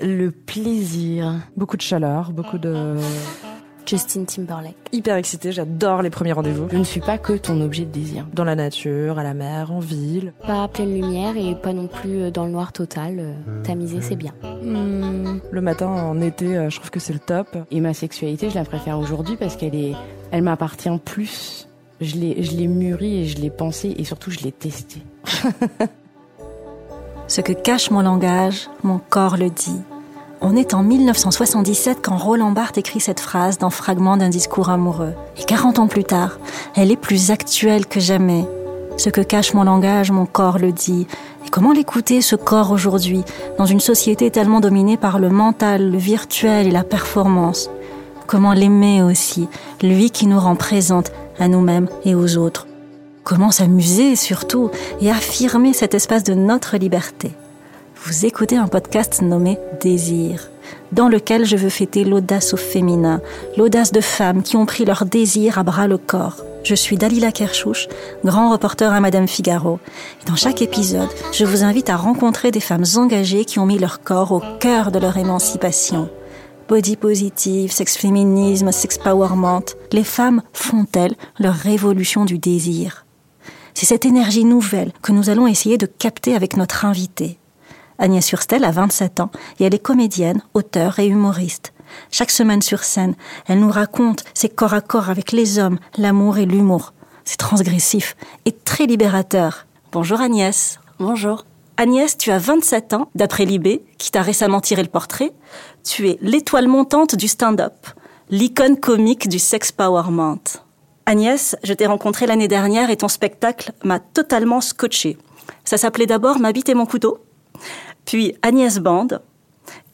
Le plaisir. Beaucoup de chaleur, beaucoup de... Justin Timberlake. Hyper excitée, j'adore les premiers rendez-vous. Je ne suis pas que ton objet de désir. Dans la nature, à la mer, en ville. Pas à pleine lumière et pas non plus dans le noir total. Euh, Tamisé, c'est bien. Hmm, Le matin, en été, euh, je trouve que c'est le top. Et ma sexualité, je la préfère aujourd'hui parce qu'elle est, elle m'appartient plus. Je l'ai, je l'ai mûrie et je l'ai pensée et surtout je l'ai testée. Ce que cache mon langage, mon corps le dit. On est en 1977 quand Roland Barthes écrit cette phrase dans Fragment d'un discours amoureux. Et 40 ans plus tard, elle est plus actuelle que jamais. Ce que cache mon langage, mon corps le dit. Et comment l'écouter, ce corps aujourd'hui, dans une société tellement dominée par le mental, le virtuel et la performance? Comment l'aimer aussi, lui qui nous rend présente à nous-mêmes et aux autres? Comment s'amuser surtout et affirmer cet espace de notre liberté Vous écoutez un podcast nommé Désir, dans lequel je veux fêter l'audace au féminin, l'audace de femmes qui ont pris leur désir à bras le corps. Je suis Dalila Kershouch, grand reporter à Madame Figaro. Et dans chaque épisode, je vous invite à rencontrer des femmes engagées qui ont mis leur corps au cœur de leur émancipation. Body positive, sex féminisme, sex powerment, les femmes font-elles leur révolution du désir? C'est cette énergie nouvelle que nous allons essayer de capter avec notre invitée. Agnès Surstel a 27 ans et elle est comédienne, auteure et humoriste. Chaque semaine sur scène, elle nous raconte ses corps à corps avec les hommes, l'amour et l'humour. C'est transgressif et très libérateur. Bonjour Agnès. Bonjour. Agnès, tu as 27 ans, d'après Libé, qui t'a récemment tiré le portrait. Tu es l'étoile montante du stand-up, l'icône comique du sex powerment. Agnès, je t'ai rencontré l'année dernière et ton spectacle m'a totalement scotché. Ça s'appelait d'abord Ma bite et mon couteau, puis Agnès Band.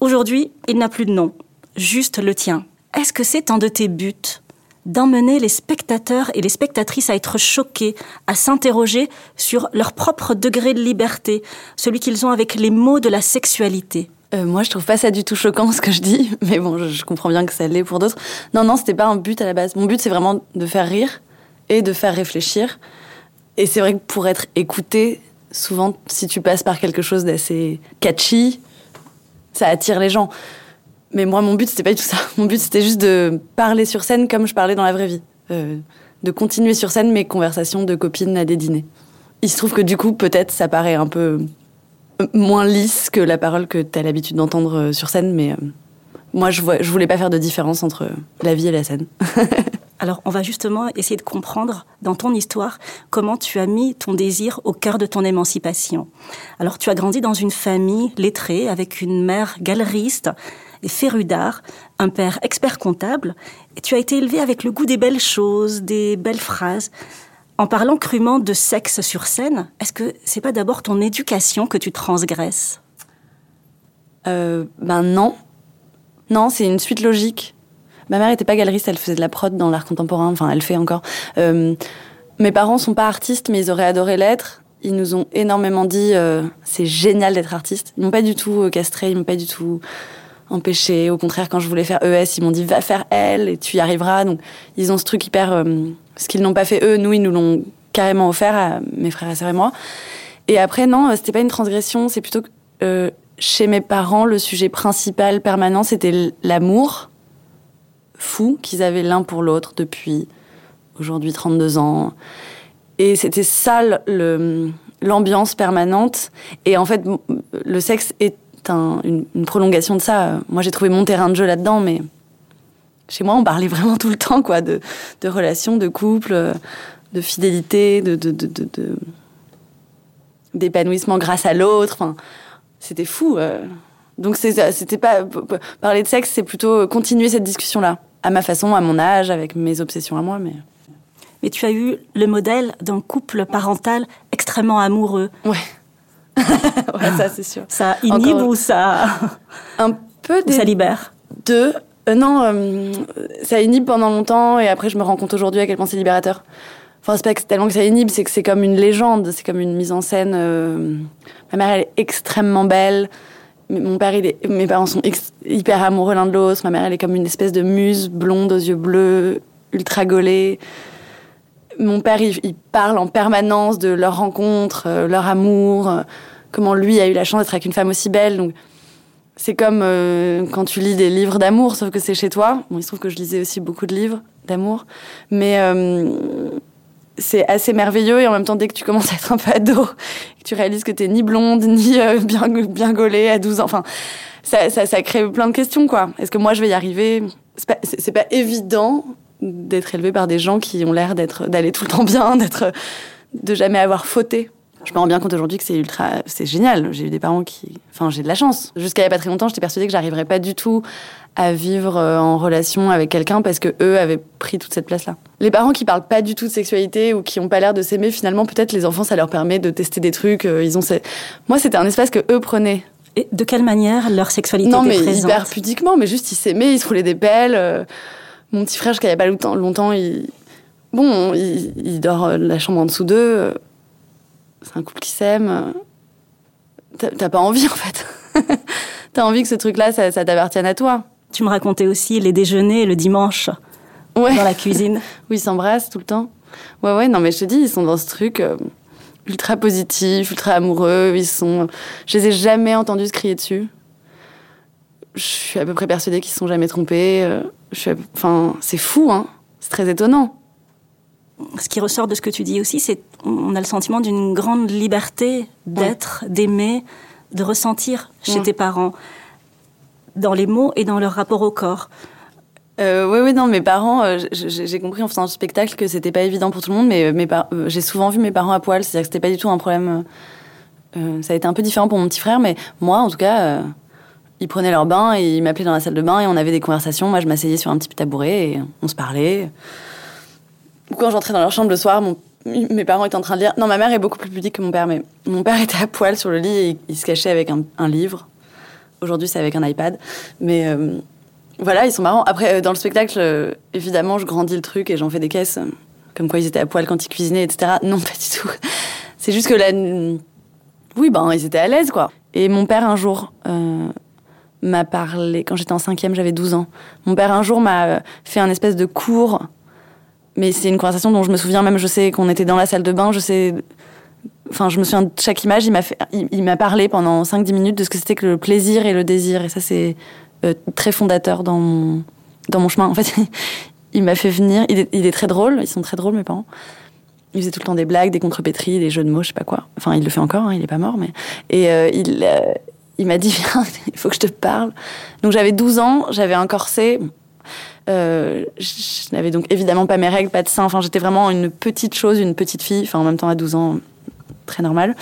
Aujourd'hui, il n'a plus de nom, juste le tien. Est-ce que c'est un de tes buts d'emmener les spectateurs et les spectatrices à être choqués, à s'interroger sur leur propre degré de liberté, celui qu'ils ont avec les mots de la sexualité? Euh, moi, je trouve pas ça du tout choquant ce que je dis, mais bon, je, comprends bien que ça l'est pour d'autres. Non, non, c'était pas un but à la base. Mon but, c'est vraiment de faire rire et de faire réfléchir. Et c'est vrai que pour être écouté, souvent, si tu passes par quelque chose d'assez catchy, ça attire les gens. Mais moi, mon but, c'était pas du tout ça. Mon but, c'était juste de parler sur scène comme je parlais dans la vraie vie. Euh, de continuer sur scène mes conversations de copines à des dîners. Il se trouve que du coup, peut-être, ça paraît un peu moins lisse que la parole que tu as l'habitude d'entendre euh, sur scène, mais euh, moi, je, vois, je voulais pas faire de différence entre la vie et la scène. Alors, on va justement essayer de comprendre dans ton histoire comment tu as mis ton désir au cœur de ton émancipation. Alors, tu as grandi dans une famille lettrée avec une mère galeriste et férue d'art, un père expert comptable, et tu as été élevé avec le goût des belles choses, des belles phrases. En parlant crûment de sexe sur scène, est-ce que c'est pas d'abord ton éducation que tu transgresses? Euh, Ben non. Non, c'est une suite logique. Ma mère était pas galeriste, elle faisait de la prod dans l'art contemporain, enfin elle fait encore. Euh, mes parents sont pas artistes, mais ils auraient adoré l'être. Ils nous ont énormément dit euh, c'est génial d'être artiste. Ils m'ont pas du tout castré, ils m'ont pas du tout empêché. Au contraire, quand je voulais faire ES, ils m'ont dit va faire L et tu y arriveras. Donc ils ont ce truc hyper. Ce qu'ils n'ont pas fait eux, nous ils nous l'ont carrément offert à mes frères et sœurs et moi. Et après non, euh, c'était pas une transgression, c'est plutôt que euh, chez mes parents le sujet principal permanent c'était l'amour fou qu'ils avaient l'un pour l'autre depuis aujourd'hui 32 ans. Et c'était ça l'ambiance permanente. Et en fait, le sexe est un- une, une prolongation de ça. Moi, j'ai trouvé mon terrain de jeu là-dedans, mais chez moi, on parlait vraiment tout le temps, quoi, de, de relations, de couple, de fidélité, de, d'épanouissement grâce à l'autre. Enfin, c'était fou. euh. Donc, c'était pas parler de sexe, c'est plutôt continuer cette discussion-là, à ma façon, à mon âge, avec mes obsessions à moi, mais. Mais tu as eu le modèle d'un couple parental extrêmement amoureux. Ouais. ouais, ça c'est sûr. Ça inhibe Encore- ou ça, Un peu ou ça libère? deux. Euh, non, euh, ça inhibe pendant longtemps et après je me rends compte aujourd'hui à quel point c'est libérateur. Enfin, c'est pas tellement que ça inhibe, c'est que c'est comme une légende, c'est comme une mise en scène. euh, Ma mère, elle est extrêmement belle. Mon père, mes parents sont hyper amoureux l'un de l'autre. Ma mère, elle est comme une espèce de muse blonde aux yeux bleus, ultra gaulée. Mon père, il, parle en permanence de leur rencontre, leur amour, comment lui a eu la chance d'être avec une femme aussi belle. C'est comme euh, quand tu lis des livres d'amour, sauf que c'est chez toi. Bon, il se trouve que je lisais aussi beaucoup de livres d'amour. Mais euh, c'est assez merveilleux et en même temps, dès que tu commences à être un peu ado, que tu réalises que t'es ni blonde, ni euh, bien, bien gaulée à 12 ans, enfin, ça, ça, ça crée plein de questions, quoi. Est-ce que moi, je vais y arriver? C'est pas, pas évident d'être élevé par des gens qui ont l'air d'être d'aller tout le temps bien, d'être de jamais avoir fauté. Je me rends bien compte aujourd'hui que c'est ultra, c'est génial. J'ai eu des parents qui, enfin, j'ai de la chance. Jusqu'à il y a pas très longtemps, j'étais persuadée que j'arriverais pas du tout à vivre euh, en relation avec quelqu'un parce que eux avaient pris toute cette place-là. Les parents qui parlent pas du tout de sexualité ou qui ont pas l'air de s'aimer, finalement, peut-être les enfants, ça leur permet de tester des trucs. euh, Ils ont, ces- moi, c'était un espace que eux prenaient. Et de quelle manière leur sexualité Non, mais présente? hyper pudiquement, mais juste ils s'aimaient, ils se roulaient des pelles. euh, Mon petit frère, jusqu'à il y a pas longtemps, il... Bon, il, il dort la chambre en dessous d'eux. Euh, C'est un couple qui s'aime. euh, T'as pas envie, en fait. T'as envie que ce truc-là, ça, ça t'appartienne à toi. Tu me racontais aussi les déjeuners le dimanche Ouais. dans la cuisine. Où ils s'embrassent tout le temps. Ouais, ouais, non, mais je te dis, ils sont dans ce truc euh, ultra positif, ultra amoureux. Ils sont. Je les ai jamais entendus se crier dessus. Je suis à peu près persuadée qu'ils se sont jamais trompés. euh, Je suis à peu- Enfin, c'est fou, hein. C'est très étonnant. Ce qui ressort de ce que tu dis aussi, c'est on a le sentiment d'une grande liberté d'être, d'aimer, de ressentir chez Ouais. tes parents, dans les mots et dans leur rapport au corps. Euh, oui, oui, non, mes parents, euh, j'ai compris en faisant le spectacle que c'était pas évident pour tout le monde, mais mes euh, j'ai souvent vu mes parents à poil, c'est-à-dire que c'était pas du tout un problème. ça a été un peu différent pour mon petit frère, mais moi, en tout cas, ils prenaient leur bain et ils m'appelaient dans la salle de bain et on avait des conversations. Moi, je m'asseyais sur un petit tabouret et on se parlait. Quand j'entrais dans leur chambre le soir, mes parents étaient en train de lire. Non, ma mère est beaucoup plus pudique que mon père, mais mon père était à poil sur le lit et il, se cachait avec un, livre. Aujourd'hui, c'est avec un iPad. Mais euh, voilà, ils sont marrants. Après, euh, dans le spectacle, euh, évidemment, je grandis le truc et j'en fais des caisses, comme quoi ils étaient à poil quand ils cuisinaient, etc. Non, pas du tout. C'est juste que là, oui, ben, ils étaient à l'aise, quoi. Et mon père, un jour, m'a parlé, quand j'étais en cinquième, j'avais 12 ans. Mon père, un jour, m'a fait un espèce de cours, mais c'est une conversation dont je me souviens même, je sais qu'on était dans la salle de bain, je sais... Enfin, je me souviens de chaque image, il m'a il, m'a parlé pendant 5-10 minutes de ce que c'était que le plaisir et le désir. Et ça, c'est euh, très fondateur dans mon, dans mon chemin. En fait, il m'a fait venir. Il est, il est très drôle. Ils sont très drôles, mes parents. Il faisait tout le temps des blagues, des contrepétries, des jeux de mots, je sais pas quoi. Enfin, il le fait encore, hein, il est pas mort, mais. Et euh, il, euh, il m'a dit Viens, il faut que je te parle. Donc j'avais 12 ans, j'avais un corset. Euh, je n'avais donc évidemment pas mes règles, pas de seins. Enfin, j'étais vraiment une petite chose, une petite fille. Enfin, en même temps, à 12 ans, très normal.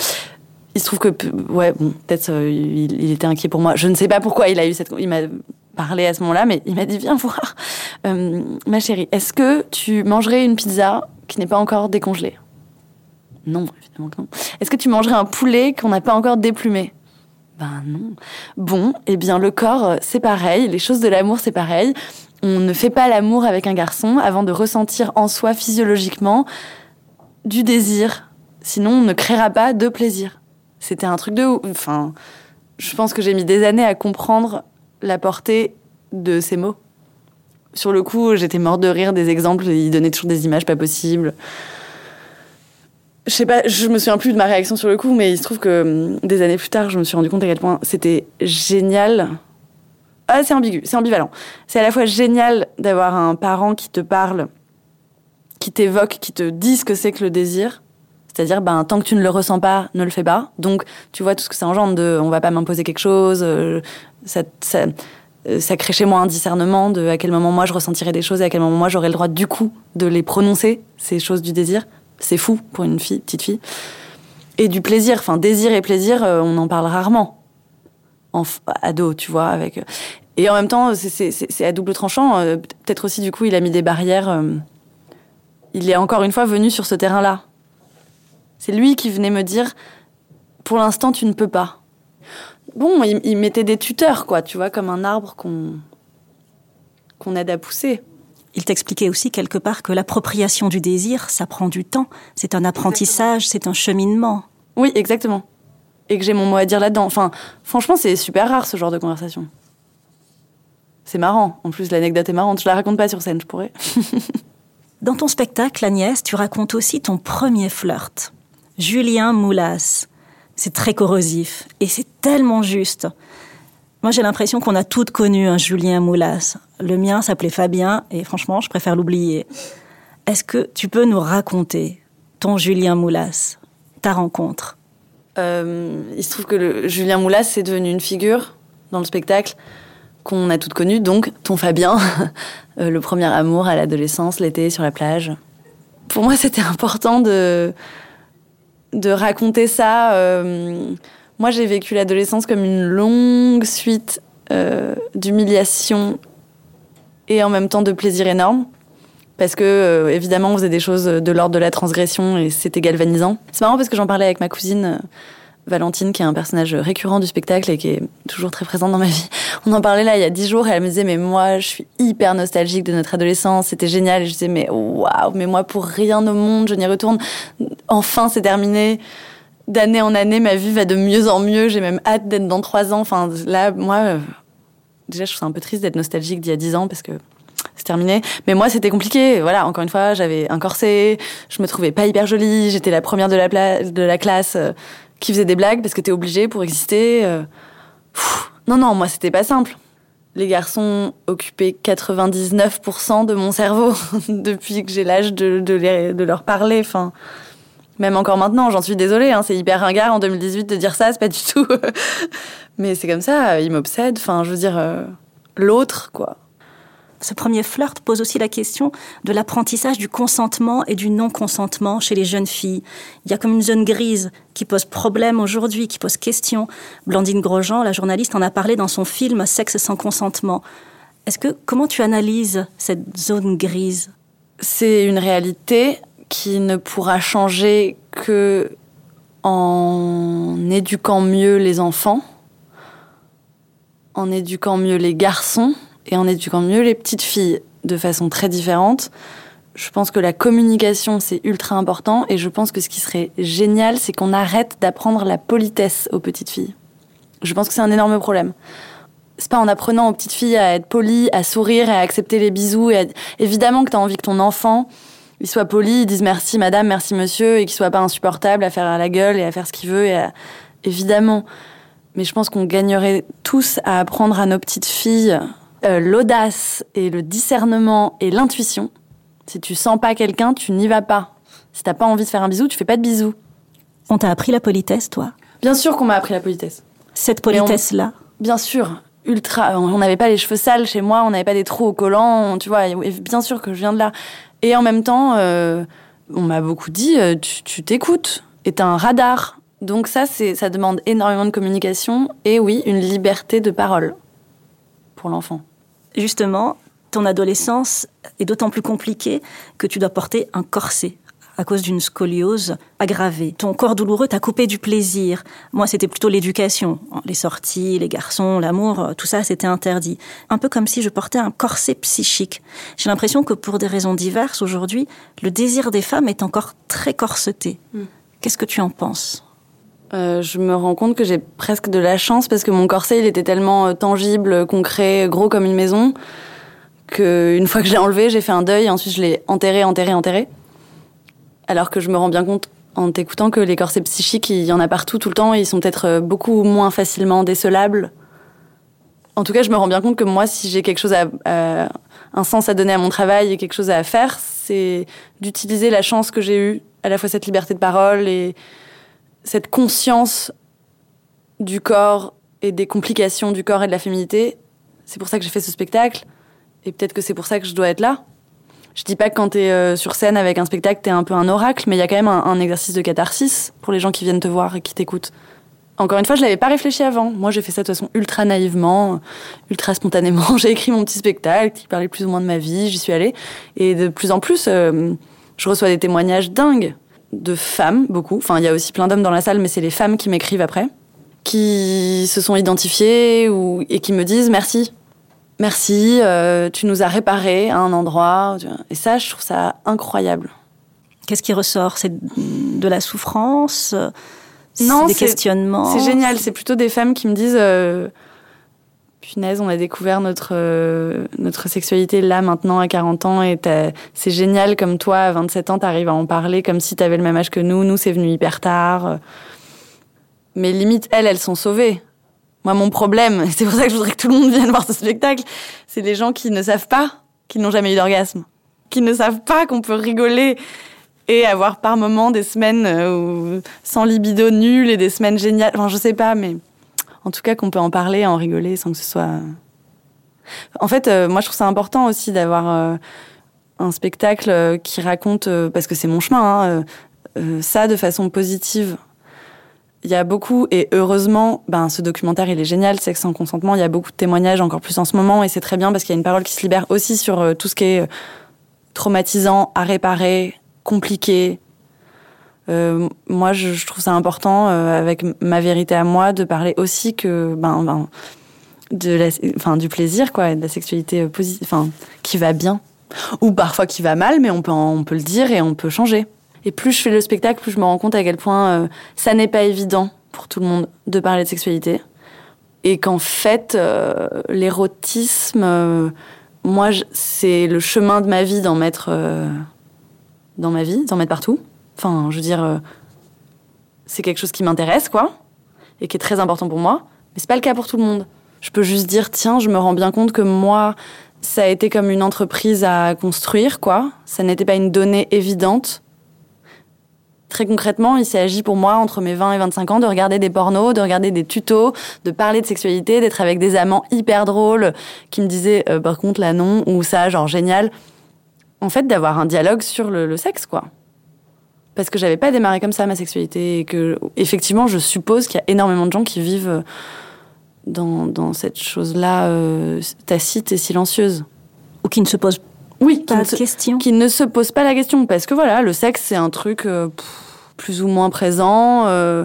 Il se trouve que, ouais, bon, peut-être euh, il, était inquiet pour moi. Je ne sais pas pourquoi il m'a parlé à ce moment-là, mais il m'a dit Viens voir. Euh, ma chérie, est-ce que tu mangerais une pizza qui n'est pas encore décongelée? Non, évidemment que non. Est-ce que tu mangerais un poulet qu'on n'a pas encore déplumé? Ben non. Bon, eh bien, le corps, c'est pareil. Les choses de l'amour, c'est pareil. On ne fait pas l'amour avec un garçon avant de ressentir en soi physiologiquement du désir. Sinon, on ne créera pas de plaisir. C'était un truc de ouf. Enfin, je pense que j'ai mis des années à comprendre la portée de ces mots. Sur le coup, j'étais morte de rire des exemples. Il donnait toujours des images pas possibles. Je sais pas, je me souviens plus de ma réaction sur le coup, mais il se trouve que hum, des années plus tard, je me suis rendu compte à quel point c'était génial. Ah, c'est ambigu, c'est ambivalent. C'est à la fois génial d'avoir un parent qui te parle, qui t'évoque, qui te dit ce que c'est que le désir. C'est-à-dire, ben, tant que tu ne le ressens pas, ne le fais pas. Donc, tu vois tout ce que ça engendre de on va pas m'imposer quelque chose, euh, euh, ça crée chez moi un discernement de à quel moment moi je ressentirais des choses et à quel moment moi j'aurais le droit du coup de les prononcer, ces choses du désir. C'est fou pour une fille, petite fille. Et du plaisir, enfin, désir et plaisir, euh, on en parle rarement. En ado, tu vois, avec. Et en même temps, c'est à double tranchant. euh, Peut-être aussi, du coup, il a mis des barrières. euh, Il est encore une fois venu sur ce terrain-là. C'est lui qui venait me dire pour l'instant, tu ne peux pas. Bon, il, il mettait des tuteurs, quoi, tu vois, comme un arbre qu'on qu'on aide à pousser. Il t'expliquait aussi quelque part que l'appropriation du désir, ça prend du temps. C'est un apprentissage, c'est un cheminement. Oui, exactement. Et que j'ai mon mot à dire là-dedans. Enfin, franchement, c'est super rare ce genre de conversation. C'est marrant. En plus, l'anecdote est marrante. Je la raconte pas sur scène, je pourrais. Dans ton spectacle, Agnès, tu racontes aussi ton premier flirt. Julien Moulas. C'est très corrosif et c'est tellement juste. Moi, j'ai l'impression qu'on a toutes connu un Julien Moulas. Le mien s'appelait Fabien et franchement, je préfère l'oublier. Est-ce que tu peux nous raconter ton Julien Moulas, ta rencontre? Euh, il se trouve que le Julien Moulas, c'est devenu une figure dans le spectacle qu'on a toutes connues, donc ton Fabien, euh, le premier amour à l'adolescence, l'été sur la plage. Pour moi, c'était important de, de raconter ça. euh, moi, j'ai vécu l'adolescence comme une longue suite euh, d'humiliation et en même temps de plaisir énorme. Parce que, euh, évidemment, on faisait des choses de l'ordre de la transgression et c'était galvanisant. C'est marrant parce que j'en parlais avec ma cousine Valentine, qui est un personnage récurrent du spectacle et qui est toujours très présente dans ma vie. On en parlait là il y a dix jours et elle me disait, mais moi, je suis hyper nostalgique de notre adolescence, c'était génial. Et je disais, mais waouh, mais moi, pour rien au monde, je n'y retourne. Enfin, c'est terminé. D'année en année, ma vie va de mieux en mieux. J'ai même hâte d'être dans trois ans. Enfin, là, moi, euh, déjà, je trouve ça un peu triste d'être nostalgique d'il y a dix ans parce que c'est terminé. Mais moi, c'était compliqué. Voilà, encore une fois, j'avais un corset, je me trouvais pas hyper jolie, j'étais la première de la, classe euh, qui faisait des blagues parce que t'es obligée pour exister. euh. Non, non, moi, c'était pas simple. Les garçons occupaient 99% de mon cerveau depuis que j'ai l'âge de leur parler. Enfin, même encore maintenant, j'en suis désolée. hein, c'est hyper ringard en 2018 de dire ça, c'est pas du tout. Mais c'est comme ça, ils m'obsèdent. Enfin, je veux dire, euh, l'autre, quoi. Ce premier flirt pose aussi la question de l'apprentissage du consentement et du non-consentement chez les jeunes filles. Il y a comme une zone grise qui pose problème aujourd'hui, qui pose question. Blandine Grosjean, la journaliste, en a parlé dans son film Sexe sans consentement. Est-ce que comment tu analyses cette zone grise? C'est une réalité qui ne pourra changer que en éduquant mieux les enfants, en éduquant mieux les garçons et en éduquant mieux les petites filles de façon très différente. Je pense que la communication, c'est ultra important et je pense que ce qui serait génial, c'est qu'on arrête d'apprendre la politesse aux petites filles. Je pense que c'est un énorme problème c'est pas en apprenant aux petites filles à être polies, à sourire et à accepter les bisous. Et Évidemment que tu as envie que ton enfant il soit poli, il dise merci madame, merci monsieur, et qu'il soit pas insupportable à faire la gueule et à faire ce qu'il veut. Évidemment. Mais je pense qu'on gagnerait tous à apprendre à nos petites filles euh, l'audace et le discernement et l'intuition. Si tu sens pas quelqu'un, tu n'y vas pas. Si t'as pas envie de faire un bisou, tu fais pas de bisous. On t'a appris la politesse, toi? Bien sûr qu'on m'a appris la politesse. Cette on- politesse-là, Bien sûr, ultra. On n'avait pas les cheveux sales chez moi, on n'avait pas des trous au collant, tu vois. et bien sûr que je viens de là. Et en même temps, euh, on m'a beaucoup dit, euh, tu t'écoutes, et t'as un radar. Donc ça, c'est, ça demande énormément de communication et oui, une liberté de parole pour l'enfant. Justement, ton adolescence est d'autant plus compliquée que tu dois porter un corset à cause d'une scoliose aggravée. Ton corps douloureux t'a coupé du plaisir. Moi, c'était plutôt l'éducation. Les sorties, les garçons, l'amour, tout ça, c'était interdit. Un peu comme si je portais un corset psychique. J'ai l'impression que pour des raisons diverses, aujourd'hui, le désir des femmes est encore très corseté. Qu'est-ce que tu en penses? Euh, je me rends compte que j'ai presque de la chance parce que mon corset, il était tellement euh, tangible, concret, gros comme une maison, que une fois que je l'ai enlevé, j'ai fait un deuil et ensuite je l'ai enterré, enterré, enterré. Alors que je me rends bien compte en t'écoutant que les corsets psychiques, il y en a partout tout le temps et ils sont peut-être euh, beaucoup moins facilement décelables. En tout cas, je me rends bien compte que moi, si j'ai quelque chose à, à- un sens à donner à mon travail et quelque chose à faire, c'est d'utiliser la chance que j'ai eue, à la fois cette liberté de parole et cette conscience du corps et des complications du corps et de la féminité. C'est pour ça que j'ai fait ce spectacle. Et peut-être que c'est pour ça que je dois être là. Je dis pas que quand t'es euh, sur scène avec un spectacle, t'es un peu un oracle, mais il y a quand même un, exercice de catharsis pour les gens qui viennent te voir et qui t'écoutent. Encore une fois, je l'avais pas réfléchi avant. Moi, j'ai fait ça de façon ultra naïvement, ultra spontanément. J'ai écrit mon petit spectacle qui parlait plus ou moins de ma vie, j'y suis allée. Et de plus en plus, euh, je reçois des témoignages dingues. De femmes, beaucoup. Enfin, il y a aussi plein d'hommes dans la salle, mais c'est les femmes qui m'écrivent après, qui se sont identifiées ou, et qui me disent merci. Merci, euh, tu nous as réparé à un endroit. Et ça, je trouve ça incroyable. Qu'est-ce qui ressort? C'est de la souffrance? Non, des questionnements? C'est génial, c'est plutôt des femmes qui me disent euh, Punaise, on a découvert notre, euh, notre sexualité là, maintenant, à 40 ans, et c'est génial comme toi, à 27 ans, t'arrives à en parler comme si t'avais le même âge que nous. Nous, c'est venu hyper tard. Mais limite, elles, elles sont sauvées. Moi, mon problème, c'est pour ça que je voudrais que tout le monde vienne voir ce spectacle, c'est les gens qui ne savent pas qu'ils n'ont jamais eu d'orgasme, qui ne savent pas qu'on peut rigoler et avoir par moments des semaines euh, où- sans libido nul et des semaines géniales. Enfin, je sais pas, mais en tout cas qu'on peut en parler, en rigoler sans que ce soit. En fait, euh, moi, je trouve ça important aussi d'avoir euh, un spectacle euh, qui raconte, euh, parce que c'est mon chemin, hein, euh, euh, ça de façon positive. Il y a beaucoup, et heureusement, ben, ce documentaire, il est génial, Sexe sans consentement. Il y a beaucoup de témoignages, encore plus en ce moment, et c'est très bien parce qu'il y a une parole qui se libère aussi sur euh, tout ce qui est euh, traumatisant, à réparer, compliqué. Euh, moi, je, trouve ça important, euh, avec ma vérité à moi, de parler aussi que, ben, ben, enfin, du plaisir, quoi, de la sexualité positive, enfin, qui va bien. Ou parfois qui va mal, mais on peut, on peut le dire et on peut changer. Et plus je fais le spectacle, plus je me rends compte à quel point euh, ça n'est pas évident pour tout le monde de parler de sexualité. Et qu'en fait, euh, l'érotisme, euh, moi, c'est le chemin de ma vie d'en mettre euh, dans ma vie, d'en mettre partout. Enfin, je veux dire, euh, c'est quelque chose qui m'intéresse, quoi, et qui est très important pour moi. Mais c'est pas le cas pour tout le monde. Je peux juste dire, tiens, je me rends bien compte que moi, ça a été comme une entreprise à construire, quoi. Ça n'était pas une donnée évidente. Très concrètement, il s'agit pour moi, entre mes 20 et 25 ans, de regarder des pornos, de regarder des tutos, de parler de sexualité, d'être avec des amants hyper drôles qui me disaient, euh, par contre, là non, ou ça, genre génial. En fait, d'avoir un dialogue sur le sexe, quoi. Parce que j'avais pas démarré comme ça ma sexualité et que, effectivement, je suppose qu'il y a énormément de gens qui vivent dans, dans cette chose-là euh, tacite et silencieuse. Ou qui ne se posent Oui, qui pas ne de se- qui ne se pose pas la question parce que voilà, le sexe c'est un truc euh, plus ou moins présent. euh,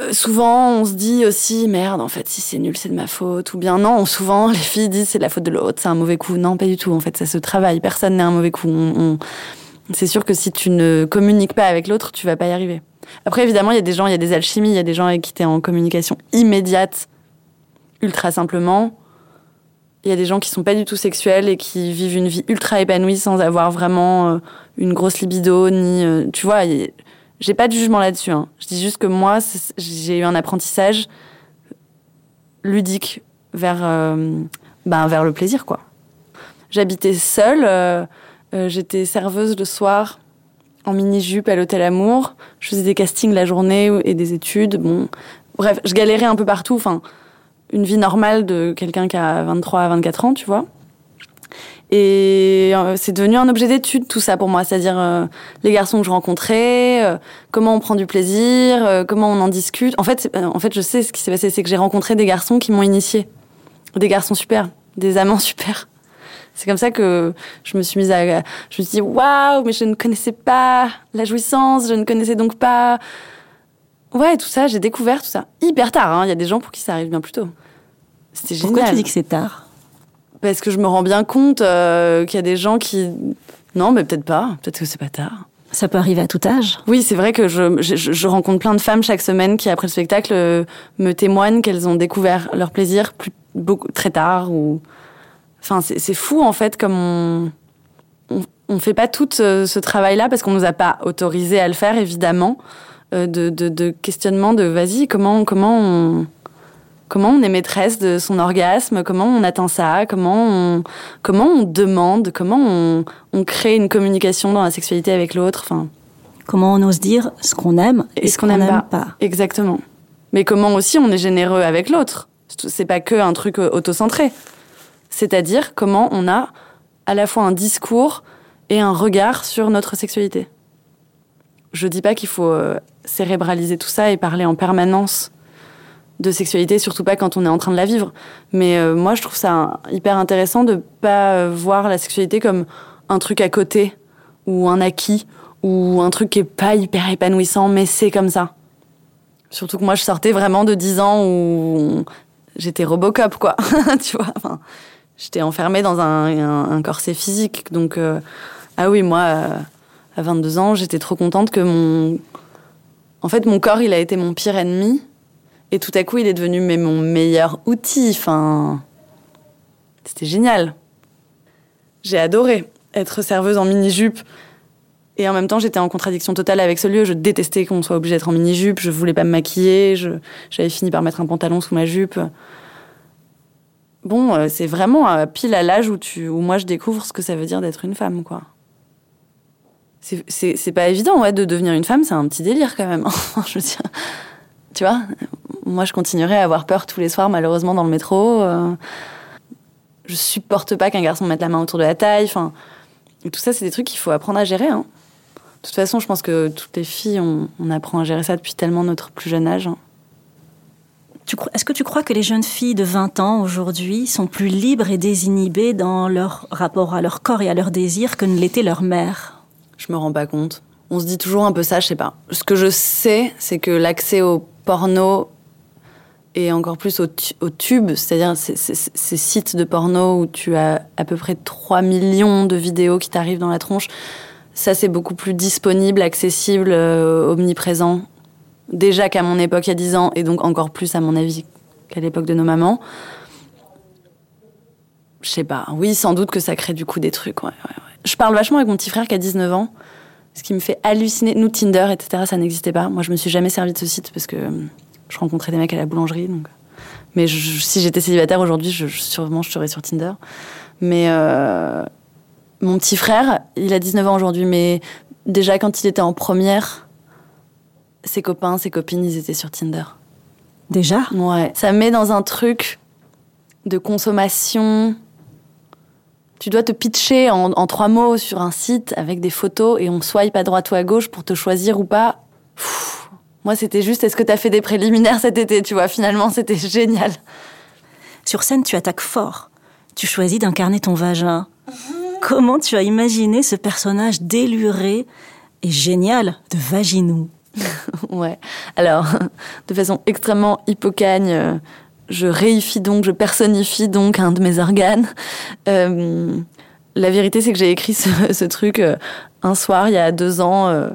euh, souvent, on se dit aussi merde. En fait, si c'est nul, c'est de ma faute. Ou bien non. Souvent, les filles disent c'est de la faute de l'autre, c'est un mauvais coup. Non, pas du tout. En fait, ça se travaille. Personne n'est un mauvais coup. On- on- C'est sûr que si tu ne communiques pas avec l'autre, tu vas pas y arriver. Après, évidemment, il y a des gens, il y a des alchimies, il y a des gens avec qui tu es en communication immédiate, ultra simplement. Il y a des gens qui sont pas du tout sexuels et qui vivent une vie ultra épanouie sans avoir vraiment euh, une grosse libido ni euh, tu vois j'ai pas de jugement là-dessus hein. je dis juste que moi j'ai eu un apprentissage ludique vers euh, ben, vers le plaisir quoi j'habitais seule euh, j'étais serveuse le soir en mini jupe à l'hôtel Amour je faisais des castings la journée et des études bon bref je galérais un peu partout enfin une vie normale de quelqu'un qui a 23 à 24 ans, tu vois. Et euh, c'est devenu un objet d'étude, tout ça pour moi. C'est-à-dire euh, les garçons que je rencontrais, euh, comment on prend du plaisir, euh, comment on en discute. En fait, en fait, je sais ce qui s'est passé, c'est que j'ai rencontré des garçons qui m'ont initié. Des garçons super, des amants super. C'est comme ça que je me suis mise à. Je me suis dit, waouh, mais je ne connaissais pas la jouissance, je ne connaissais donc pas. Ouais, tout ça, j'ai découvert tout ça. Hyper tard, hein. il y a des gens pour qui ça arrive bien plus tôt. C'était génial. Pourquoi tu dis que c'est tard? Parce que je me rends bien compte euh, qu'il y a des gens qui. Non, mais peut-être pas. Peut-être que c'est pas tard. Ça peut arriver à tout âge? Oui, c'est vrai que je, je, je rencontre plein de femmes chaque semaine qui, après le spectacle, euh, me témoignent qu'elles ont découvert leur plaisir plus, beaucoup, très tard. Ou... Enfin, c'est fou, en fait, comme on. On, on fait pas tout ce, ce travail-là parce qu'on nous a pas autorisé à le faire, évidemment. euh, de, de, de questionnement de vas-y, comment, comment on. Comment on est maîtresse de son orgasme Comment on atteint ça Comment on, comment on demande Comment on, on crée une communication dans la sexualité avec l'autre Enfin, Comment on ose dire ce qu'on aime et, ce qu'on n'aime pas. Exactement. Mais comment aussi on est généreux avec l'autre C'est pas que un truc euh, autocentré. C'est-à-dire comment on a à la fois un discours et un regard sur notre sexualité. Je dis pas qu'il faut euh, cérébraliser tout ça et parler en permanence de sexualité, surtout pas quand on est en train de la vivre. Mais euh, moi, je trouve ça hyper intéressant de pas euh, voir la sexualité comme un truc à côté ou un acquis ou un truc qui est pas hyper épanouissant, mais c'est comme ça. Surtout que moi, je sortais vraiment de 10 ans où j'étais Robocop, quoi. tu vois, enfin, j'étais enfermée dans un, corset physique. Donc, euh, ah oui, moi, euh, à 22 ans, j'étais trop contente que mon. En fait, mon corps, il a été mon pire ennemi. Et tout à coup, il est devenu mais, mon meilleur outil. Enfin, c'était génial. J'ai adoré être serveuse en mini-jupe. Et en même temps, j'étais en contradiction totale avec ce lieu. Je détestais qu'on soit obligé d'être en mini-jupe. Je voulais pas me maquiller. J'avais fini par mettre un pantalon sous ma jupe. Bon, euh, c'est vraiment euh, pile à l'âge où, tu, où moi je découvre ce que ça veut dire d'être une femme, quoi. C'est pas évident, ouais, de devenir une femme, c'est un petit délire quand même. je tu vois, moi je continuerai à avoir peur tous les soirs, malheureusement, dans le métro. Euh, je supporte pas qu'un garçon mette la main autour de la taille. Enfin, tout ça, c'est des trucs qu'il faut apprendre à gérer. Hein. De toute façon, je pense que toutes les filles, on, apprend à gérer ça depuis tellement notre plus jeune âge. Est-ce que tu crois que les jeunes filles de 20 ans aujourd'hui sont plus libres et désinhibées dans leur rapport à leur corps et à leurs désirs que ne l'était leur mère? Je me rends pas compte. On se dit toujours un peu ça, je sais pas. Ce que je sais, c'est que l'accès au porno et encore plus au, tube, c'est-à-dire ces, sites de porno où tu as à peu près 3 millions de vidéos qui t'arrivent dans la tronche, ça c'est beaucoup plus disponible, accessible, euh, omniprésent. Déjà qu'à mon époque il y a 10 ans, et donc encore plus à mon avis qu'à l'époque de nos mamans. Je sais pas, oui sans doute que ça crée du coup des trucs. Je parle vachement avec mon petit frère qui a 19 ans, ce qui me fait halluciner. Nous, Tinder, etc., ça n'existait pas. Moi je me suis jamais servi de ce site parce que je rencontrais des mecs à la boulangerie. Donc... Mais si j'étais célibataire aujourd'hui, sûrement je serais sur Tinder. Mais euh, mon petit frère, il a 19 ans aujourd'hui, mais déjà quand il était en première, ses copains, ses copines, ils étaient sur Tinder. Déjà? Ouais. Ça met dans un truc de consommation. Tu dois te pitcher en, en, trois mots sur un site avec des photos et on swipe à droite ou à gauche pour te choisir ou pas. Moi, c'était juste, est-ce que tu as fait des préliminaires cet été Tu vois, finalement, c'était génial. Sur scène, tu attaques fort. Tu choisis d'incarner ton vagin. Comment tu as imaginé ce personnage déluré et génial de Vaginou? Ouais. Alors, de façon extrêmement hypocagne, je réifie donc, je personnifie donc un de mes organes. Euh, la vérité, c'est que j'ai écrit ce, truc euh, un soir, il y a deux ans. Euh,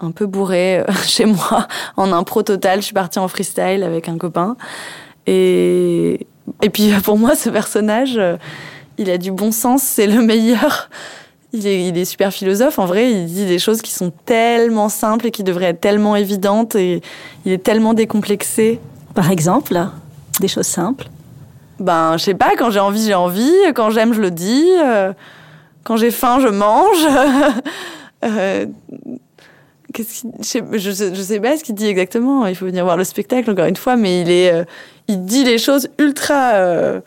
un peu bourré euh, chez moi en impro total. Je suis partie en freestyle avec un copain. Et, puis pour moi, ce personnage, euh, il a du bon sens, c'est le meilleur. Il est, il est, super philosophe. En vrai, il dit des choses qui sont tellement simples et qui devraient être tellement évidentes. Et il est tellement décomplexé. Par exemple, des choses simples Ben, je sais pas, quand j'ai envie, j'ai envie. Quand j'aime, je le dis. Euh, quand j'ai faim, je mange. je, sais, sais pas ce qu'il dit exactement. Il faut venir voir le spectacle encore une fois, mais il est, euh, il dit les choses ultra, euh,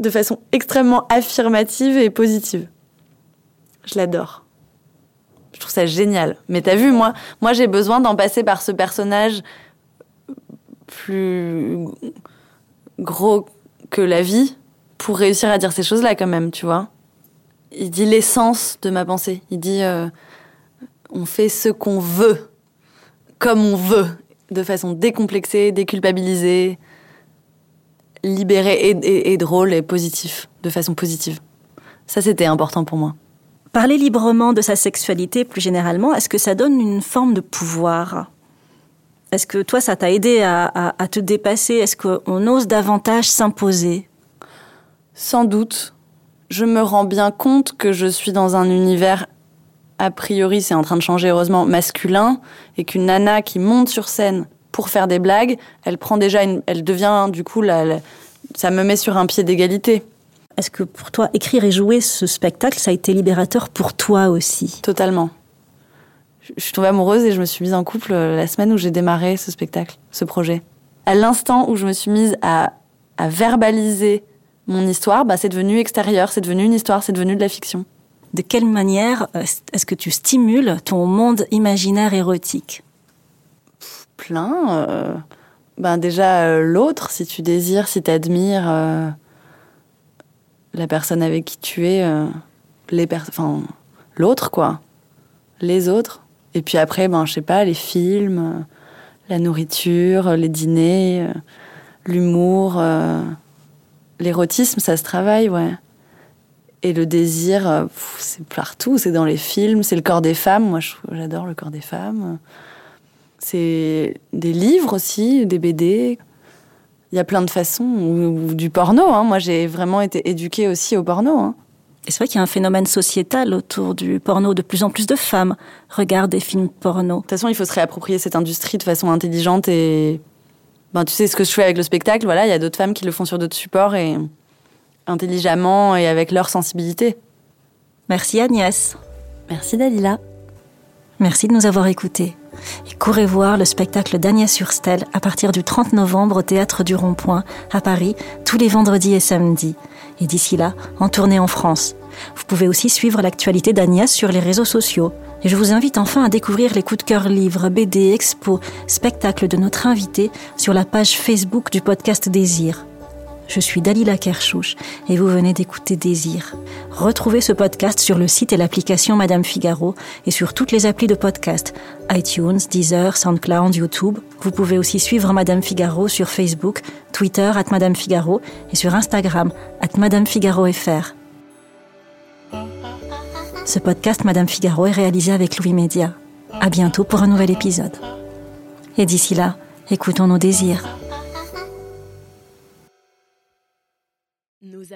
de façon extrêmement affirmative et positive. Je l'adore. Je trouve ça génial. Mais t'as vu, moi, moi j'ai besoin d'en passer par ce personnage plus gros que la vie pour réussir à dire ces choses-là quand même, tu vois. Il dit l'essence de ma pensée. Il dit euh, on fait ce qu'on veut, comme on veut, de façon décomplexée, déculpabilisée, libérée et, drôle et positive, de façon positive. Ça, c'était important pour moi. Parler librement de sa sexualité, plus généralement, est-ce que ça donne une forme de pouvoir? Est-ce que toi, ça t'a aidé à, te dépasser? Est-ce qu'on ose davantage s'imposer? Sans doute. Je me rends bien compte que je suis dans un univers a priori c'est en train de changer heureusement masculin et qu'une nana qui monte sur scène pour faire des blagues, elle prend déjà une, elle devient du coup ça me met sur un pied d'égalité. Est-ce que pour toi écrire et jouer ce spectacle ça a été libérateur pour toi aussi? Totalement. Je suis tombée amoureuse et je me suis mise en couple euh, la semaine où j'ai démarré ce spectacle, ce projet. À l'instant où je me suis mise à, à verbaliser mon histoire, bah, c'est devenu extérieur, c'est devenu une histoire, c'est devenu de la fiction de quelle manière euh, est-ce que tu stimules ton monde imaginaire érotique? Plein. Euh, ben déjà euh, l'autre, si tu désires, si tu admires la personne avec qui tu es, les enfin l'autre quoi. les autres. Et puis après, ben, je sais pas, les films, euh, la nourriture, les dîners, euh, l'humour, euh, l'érotisme, ça se travaille, ouais. Et le désir, euh, c'est partout, c'est dans les films, c'est le corps des femmes. Moi, j'adore le corps des femmes. C'est des livres aussi, des BD. Il y a plein de façons, ou, ou du porno. hein. Moi, j'ai vraiment été éduquée aussi au porno. hein. Et c'est vrai qu'il y a un phénomène sociétal autour du porno. De plus en plus de femmes regardent des films porno. De toute façon, il faut se réapproprier cette industrie de façon intelligente et. Ben, tu sais ce que je fais avec le spectacle, voilà, il y a d'autres femmes qui le font sur d'autres supports et intelligemment et avec leur sensibilité. Merci Agnès. Merci Dalila. Merci de nous avoir écoutés. Et courez voir le spectacle d'Agnès Surstel à partir du 30 novembre au Théâtre du Rond-Point, à Paris, tous les vendredis et samedis. Et d'ici là, en tournée en France. Vous pouvez aussi suivre l'actualité d'Agnès sur les réseaux sociaux. Et je vous invite enfin à découvrir les coups de cœur livres, BD, expos, spectacles de notre invité sur la page Facebook du podcast Désir. Je suis Dalila Kershouch et vous venez d'écouter Désir. Retrouvez ce podcast sur le site et l'application Madame Figaro et sur toutes les applis de podcast iTunes, Deezer, SoundCloud, YouTube. Vous pouvez aussi suivre Madame Figaro sur Facebook, Twitter at Madame Figaro et sur Instagram at Madame Figaro FR. Ce podcast Madame Figaro est réalisé avec Louis Média. À bientôt pour un nouvel épisode. Et d'ici là, écoutons nos désirs.